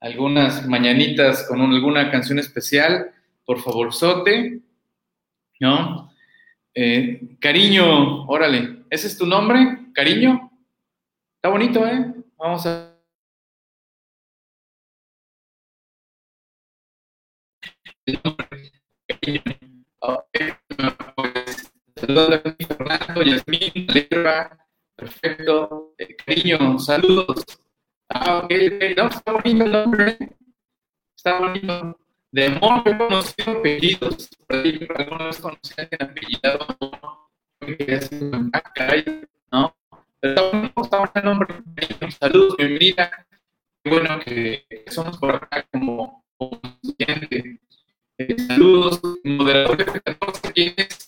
algunas mañanitas con alguna canción especial, por favor, sote, ¿no? Eh, cariño, órale, ¿ese es tu nombre? Cariño. Está bonito, ¿eh? Vamos a... Fernando, Yasmín, perfecto. Eh, cariño, saludos. Ah, ok, ok, no, está bonito el nombre. Está bonito. De amor he conocido apellidos. Alguna vez conocí a alguien apellidado. ¿no? Pero está bonito, el nombre. Saludos, bienvenida. Qué bueno que somos por acá como, como. Eh, saludos, moderadores de 14, ¿quién es?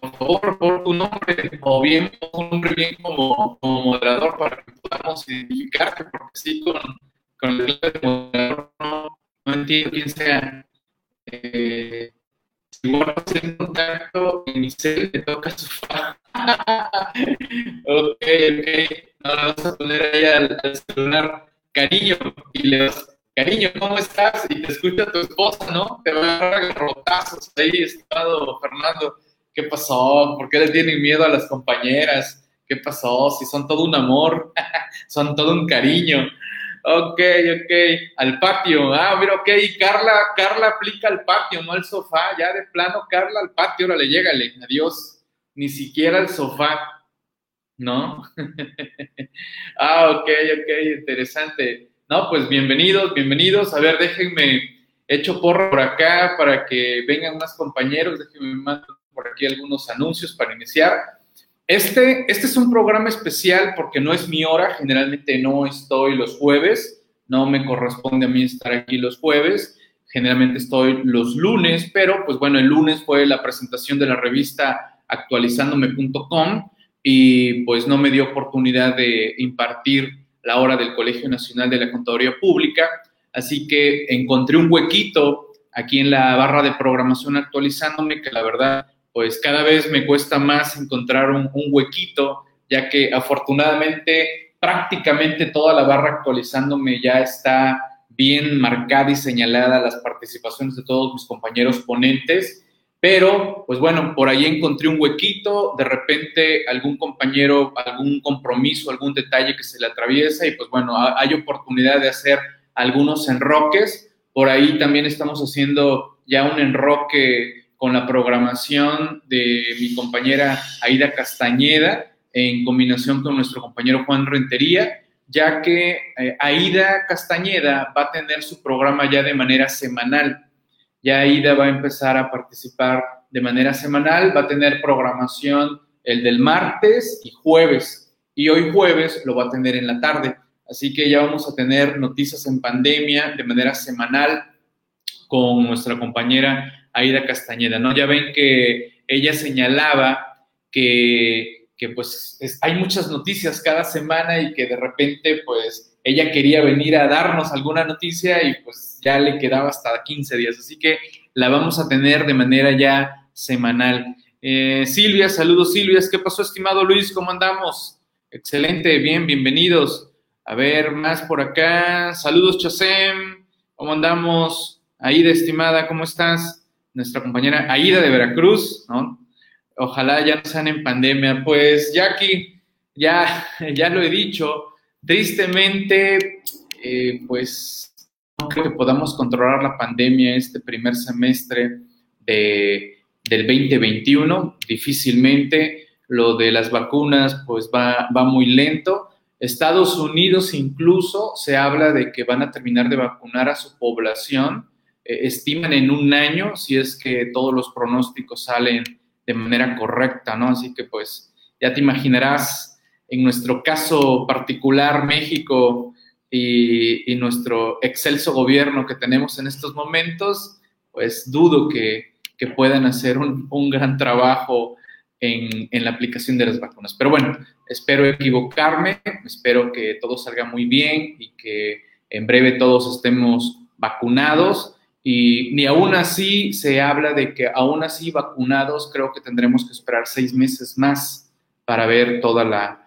por favor, por tu nombre, o bien un nombre bien como, como, moderador para que podamos identificarte, porque sí, con, con el clave de moderador no, no, entiendo quién sea. Eh, si en contacto, en mi cel te toca su ok, ok. No le vas a poner ahí al, al celular cariño y le vas cariño, ¿cómo estás? Y te escucha tu esposa, ¿no? Te va a dar rotazos ahí, estimado Fernando. ¿Qué pasó? ¿Por qué le tienen miedo a las compañeras? ¿Qué pasó? Si son todo un amor, son todo un cariño. Ok, ok, al patio. Ah, mira, ok, Carla, Carla aplica al patio, no al sofá. Ya de plano, Carla al patio, órale, llégale, adiós. Ni siquiera al sofá, ¿no? ah, ok, ok, interesante. No, pues bienvenidos, bienvenidos. A ver, déjenme, echo porro por acá para que vengan más compañeros. Déjenme mandar por aquí algunos anuncios para iniciar. Este, este es un programa especial porque no es mi hora, generalmente no estoy los jueves, no me corresponde a mí estar aquí los jueves, generalmente estoy los lunes, pero pues bueno, el lunes fue la presentación de la revista actualizándome.com y pues no me dio oportunidad de impartir la hora del Colegio Nacional de la Contaduría Pública, así que encontré un huequito aquí en la barra de programación actualizándome que la verdad pues cada vez me cuesta más encontrar un, huequito, ya que afortunadamente prácticamente toda la barra actualizándome ya está bien marcada y señalada las participaciones de todos mis compañeros ponentes, pero pues bueno, por ahí encontré un huequito, de repente algún compañero, algún compromiso, algún detalle que se le atraviesa y pues bueno, hay oportunidad de hacer algunos enroques, por ahí también estamos haciendo ya un enroque con la programación de mi compañera Aida Castañeda en combinación con nuestro compañero Juan Rentería, ya que eh, Aida Castañeda va a tener su programa ya de manera semanal. Ya Aida va a empezar a participar de manera semanal, va a tener programación el del martes y jueves, y hoy jueves lo va a tener en la tarde. Así que ya vamos a tener noticias en pandemia de manera semanal con nuestra compañera Aida Castañeda, ¿no? Ya ven que ella señalaba que, pues hay muchas noticias cada semana y que de repente pues ella quería venir a darnos alguna noticia y pues ya le quedaba hasta 15 días, así que la vamos a tener de manera ya semanal. Eh, Silvia, saludos Silvia, ¿qué pasó estimado Luis? ¿Cómo andamos? Excelente, bien, bienvenidos. A ver, más por acá. Saludos Chasem, ¿cómo andamos? Aida, estimada, ¿cómo estás? Nuestra compañera Aida de Veracruz, ¿no? Ojalá ya no sean en pandemia. Pues Jackie, ya, ya lo he dicho, tristemente, eh, pues no creo que podamos controlar la pandemia este primer semestre de, del 2021, difícilmente. Lo de las vacunas, pues va, va muy lento. Estados Unidos incluso se habla de que van a terminar de vacunar a su población estiman en un año si es que todos los pronósticos salen de manera correcta, ¿no? Así que pues ya te imaginarás, en nuestro caso particular, México y, nuestro excelso gobierno que tenemos en estos momentos, pues dudo que, que puedan hacer un, un gran trabajo en, en, la aplicación de las vacunas. Pero bueno, espero equivocarme, espero que todo salga muy bien y que en breve todos estemos vacunados y ni aún así se habla de que aún así vacunados creo que tendremos que esperar seis meses más para ver toda la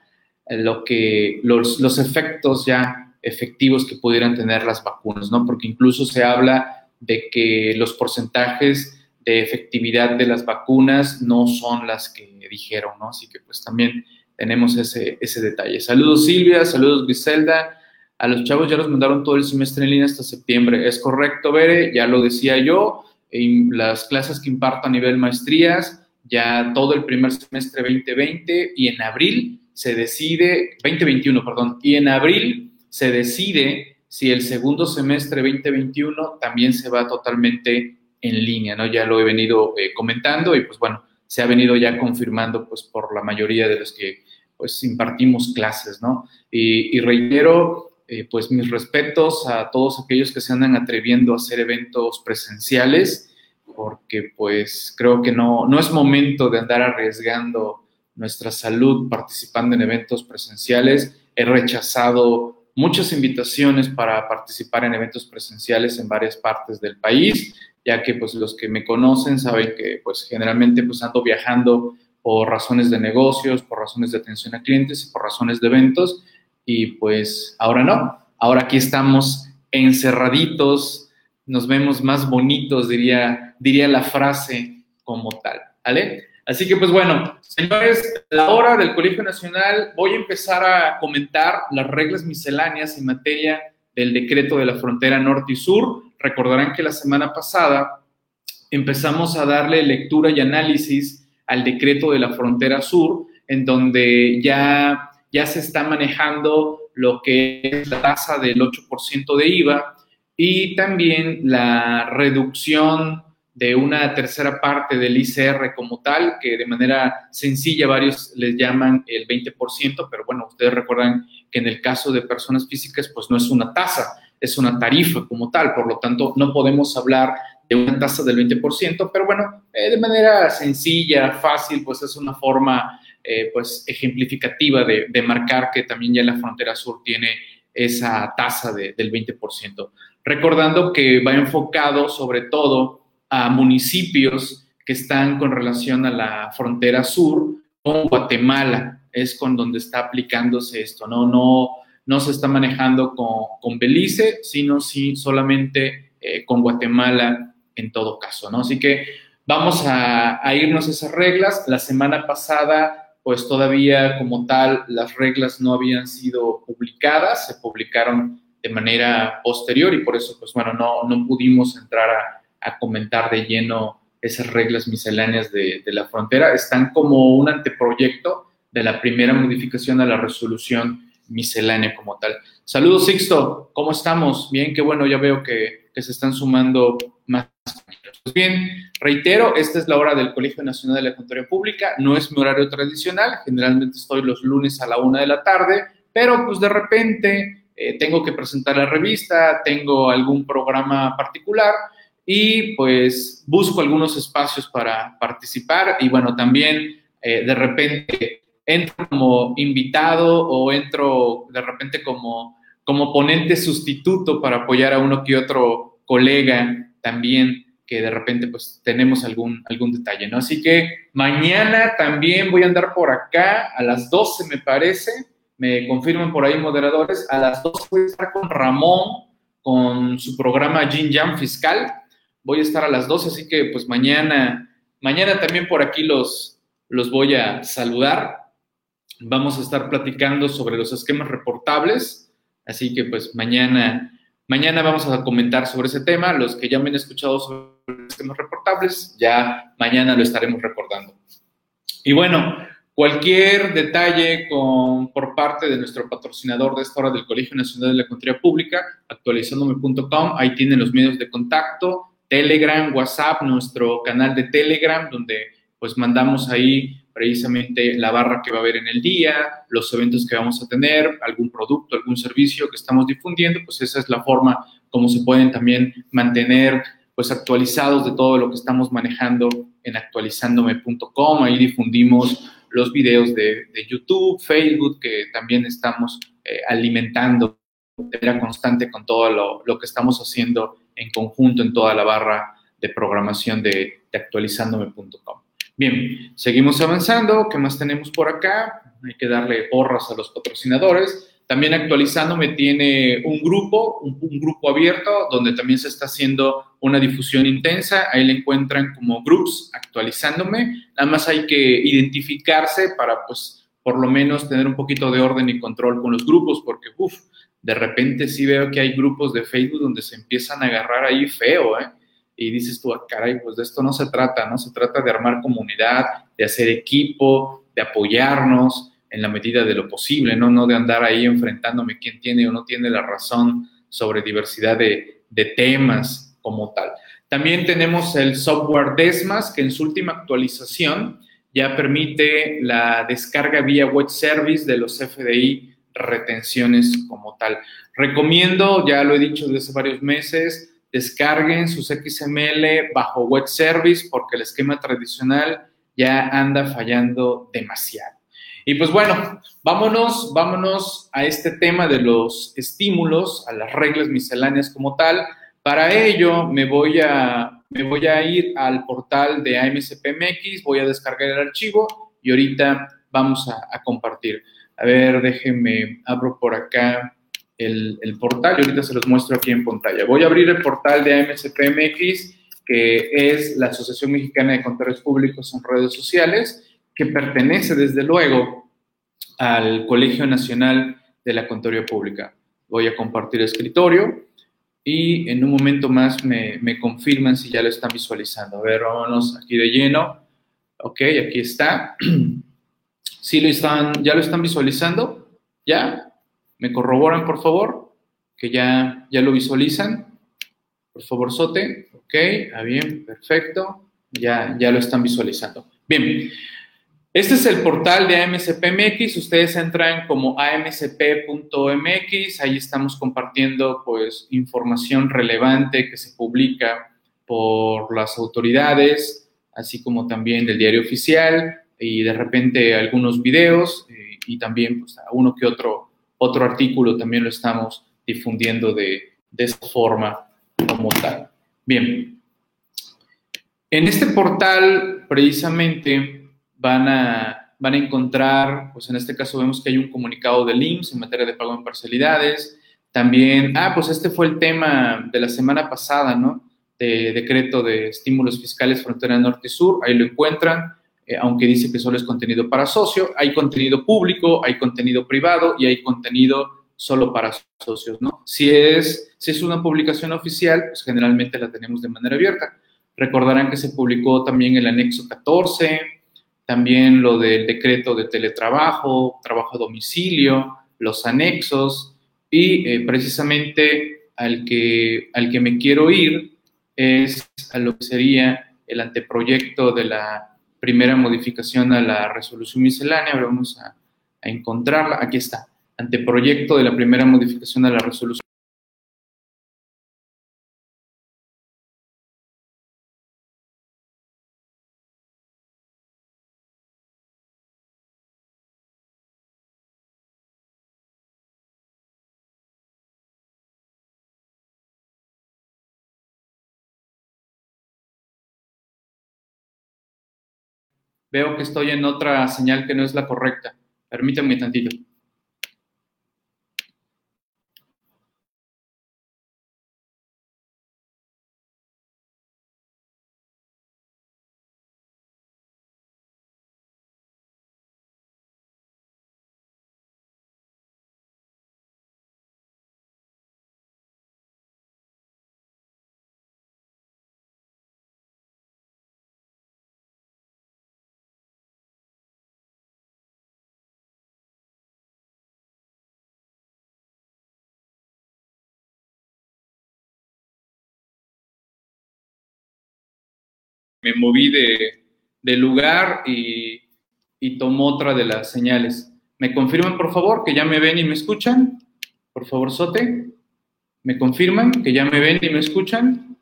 lo que los, los efectos ya efectivos que pudieran tener las vacunas, ¿no? Porque incluso se habla de que los porcentajes de efectividad de las vacunas no son las que dijeron, ¿no? Así que pues también tenemos ese, ese detalle. Saludos Silvia, saludos Griselda. A los chavos ya los mandaron todo el semestre en línea hasta septiembre. Es correcto, Bere, ya lo decía yo. Las clases que imparto a nivel maestrías, ya todo el primer semestre 2020 y en abril se decide, 2021, perdón, y en abril se decide si el segundo semestre 2021 también se va totalmente en línea, ¿no? Ya lo he venido eh, comentando y pues bueno, se ha venido ya confirmando pues por la mayoría de los que pues impartimos clases, ¿no? Y, reitero eh, pues mis respetos a todos aquellos que se andan atreviendo a hacer eventos presenciales, porque pues creo que no, no es momento de andar arriesgando nuestra salud participando en eventos presenciales. He rechazado muchas invitaciones para participar en eventos presenciales en varias partes del país, ya que pues los que me conocen saben que pues generalmente pues ando viajando por razones de negocios, por razones de atención a clientes y por razones de eventos y pues ahora no, ahora aquí estamos encerraditos, nos vemos más bonitos, diría, diría la frase como tal, ¿vale? Así que pues bueno, señores, la hora del Colegio Nacional voy a empezar a comentar las reglas misceláneas en materia del decreto de la frontera norte y sur. Recordarán que la semana pasada empezamos a darle lectura y análisis al decreto de la frontera sur, en donde ya, ya se está manejando lo que es la tasa del 8% de IVA y también la reducción de una tercera parte del ICR como tal, que de manera sencilla varios les llaman el 20%, pero bueno, ustedes recuerdan que en el caso de personas físicas, pues no es una tasa, es una tarifa como tal, por lo tanto no podemos hablar de una tasa del 20%, pero bueno, eh, de manera sencilla, fácil, pues es una forma eh, pues ejemplificativa de, marcar que también ya la frontera sur tiene esa tasa de, del 20%. Recordando que va enfocado sobre todo a municipios que están con relación a la frontera sur con Guatemala, es con donde está aplicándose esto, ¿no? No, no se está manejando con, con Belice, sino sí solamente eh, con Guatemala en todo caso, ¿no? Así que vamos a irnos a esas reglas. La semana pasada, pues todavía como tal, las reglas no habían sido publicadas, se publicaron de manera posterior y por eso, pues bueno, no, no pudimos entrar a, comentar de lleno esas reglas misceláneas de, la frontera. Están como un anteproyecto de la primera modificación a la resolución miscelánea como tal. Saludos, Sixto. ¿Cómo estamos? Bien, qué bueno, ya veo que, se están sumando más. Pues bien, reitero, esta es la hora del Colegio Nacional de la Contaduría Pública. No es mi horario tradicional. Generalmente estoy los lunes a la una de la tarde, pero pues de repente eh, tengo que presentar la revista, tengo algún programa particular y pues busco algunos espacios para participar y bueno, también eh, de repente entro como invitado o entro de repente como, como ponente sustituto para apoyar a uno que otro colega también que de repente pues tenemos algún, algún detalle, ¿no? Así que mañana también voy a andar por acá a las 12 me parece, me confirman por ahí moderadores, a las 12 voy a estar con Ramón con su programa Jin Jam Fiscal, voy a estar a las 12, así que pues mañana, mañana también por aquí los, los voy a saludar. Vamos a estar platicando sobre los esquemas reportables, así que pues mañana, mañana vamos a comentar sobre ese tema. Los que ya me han escuchado sobre esquemas reportables, ya mañana lo estaremos recordando. Y bueno, cualquier detalle con, por parte de nuestro patrocinador de esta hora del Colegio Nacional de la Contaduría Pública, actualizandome.com, ahí tienen los medios de contacto Telegram, WhatsApp, nuestro canal de Telegram, donde pues mandamos ahí precisamente la barra que va a haber en el día, los eventos que vamos a tener, algún producto, algún servicio que estamos difundiendo, pues esa es la forma como se pueden también mantener pues actualizados de todo lo que estamos manejando en actualizandome.com. Ahí difundimos los videos de, YouTube, Facebook, que también estamos eh, alimentando de manera constante con todo lo, lo que estamos haciendo en conjunto en toda la barra de programación de, actualizandome.com. Bien, seguimos avanzando. ¿Qué más tenemos por acá? Hay que darle porras a los patrocinadores. También actualizándome tiene un grupo, un, grupo abierto donde también se está haciendo una difusión intensa. Ahí le encuentran como groups actualizándome. Nada más hay que identificarse para, pues, por lo menos tener un poquito de orden y control con los grupos, porque, uff, de repente sí veo que hay grupos de Facebook donde se empiezan a agarrar ahí feo, ¿eh? Y dices tú, ah, caray, pues de esto no se trata, ¿no? Se trata de armar comunidad, de hacer equipo, de apoyarnos en la medida de lo posible, ¿no? No de andar ahí enfrentándome quién tiene o no tiene la razón sobre diversidad de, de temas como tal. También tenemos el software Desmas, que en su última actualización ya permite la descarga vía web service de los FDI retenciones como tal. Recomiendo, ya lo he dicho desde hace varios meses, descarguen sus XML bajo web service porque el esquema tradicional ya anda fallando demasiado. Y pues bueno, vámonos, vámonos a este tema de los estímulos, a las reglas misceláneas como tal. Para ello me voy a, me voy a ir al portal de AMSPMX, voy a descargar el archivo y ahorita vamos a, a compartir. A ver, déjenme, abro por acá el, el, portal y ahorita se los muestro aquí en pantalla. Voy a abrir el portal de AMSPMX, que es la Asociación Mexicana de Contadores Públicos en Redes Sociales que pertenece desde luego al Colegio Nacional de la Contaduría Pública. Voy a compartir escritorio y en un momento más me, me, confirman si ya lo están visualizando. A ver, vámonos aquí de lleno. Ok, aquí está. ¿Sí lo están, ya lo están visualizando? ¿Ya? ¿Me corroboran, por favor? Que ya, ya lo visualizan. Por favor, Sote. Ok, ah, bien, perfecto. Ya, ya lo están visualizando. Bien, este es el portal de AMCPMX. Ustedes entran como amcp.mx. Ahí estamos compartiendo pues información relevante que se publica por las autoridades, así como también del diario oficial y de repente algunos videos eh, y también pues, uno que otro, otro artículo también lo estamos difundiendo de, de esta forma como tal. Bien. En este portal precisamente van a, van a encontrar, pues en este caso vemos que hay un comunicado del IMSS en materia de pago en parcialidades. También, ah, pues este fue el tema de la semana pasada, ¿no? De decreto de estímulos fiscales frontera norte y sur, ahí lo encuentran, eh, aunque dice que solo es contenido para socio, hay contenido público, hay contenido privado y hay contenido solo para socios. Si es, si es una publicación oficial, pues generalmente la tenemos de manera abierta. Recordarán que se publicó también el anexo 14, también lo del decreto de teletrabajo, trabajo a domicilio, los anexos y eh, precisamente al que, al que me quiero ir es a lo que sería el anteproyecto de la primera modificación a la resolución miscelánea. vamos a, a encontrarla. Aquí está. Anteproyecto de la primera modificación a la resolución veo que estoy en otra señal que no es la correcta. Permítanme tantito. Me moví de, de lugar y, y tomo otra de las señales. ¿Me confirman, por favor, que ya me ven y me escuchan? Por favor, Sote. ¿Me confirman que ya me ven y me escuchan?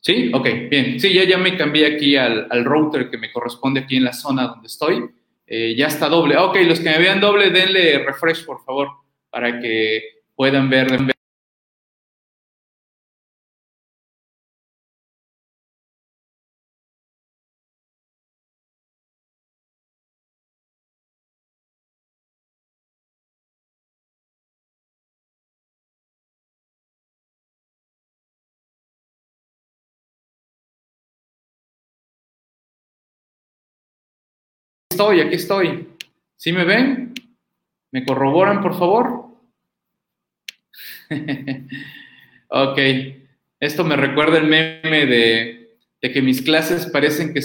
¿Sí? Ok, bien. Sí, ya, ya me cambié aquí al, al router que me corresponde aquí en la zona donde estoy. Eh, ya está doble. Ok, los que me vean doble, denle refresh, por favor, para que puedan ver. Estoy, aquí estoy. ¿Sí me ven? ¿Me corroboran, por favor? ok. Esto me recuerda el meme de, de que mis clases parecen que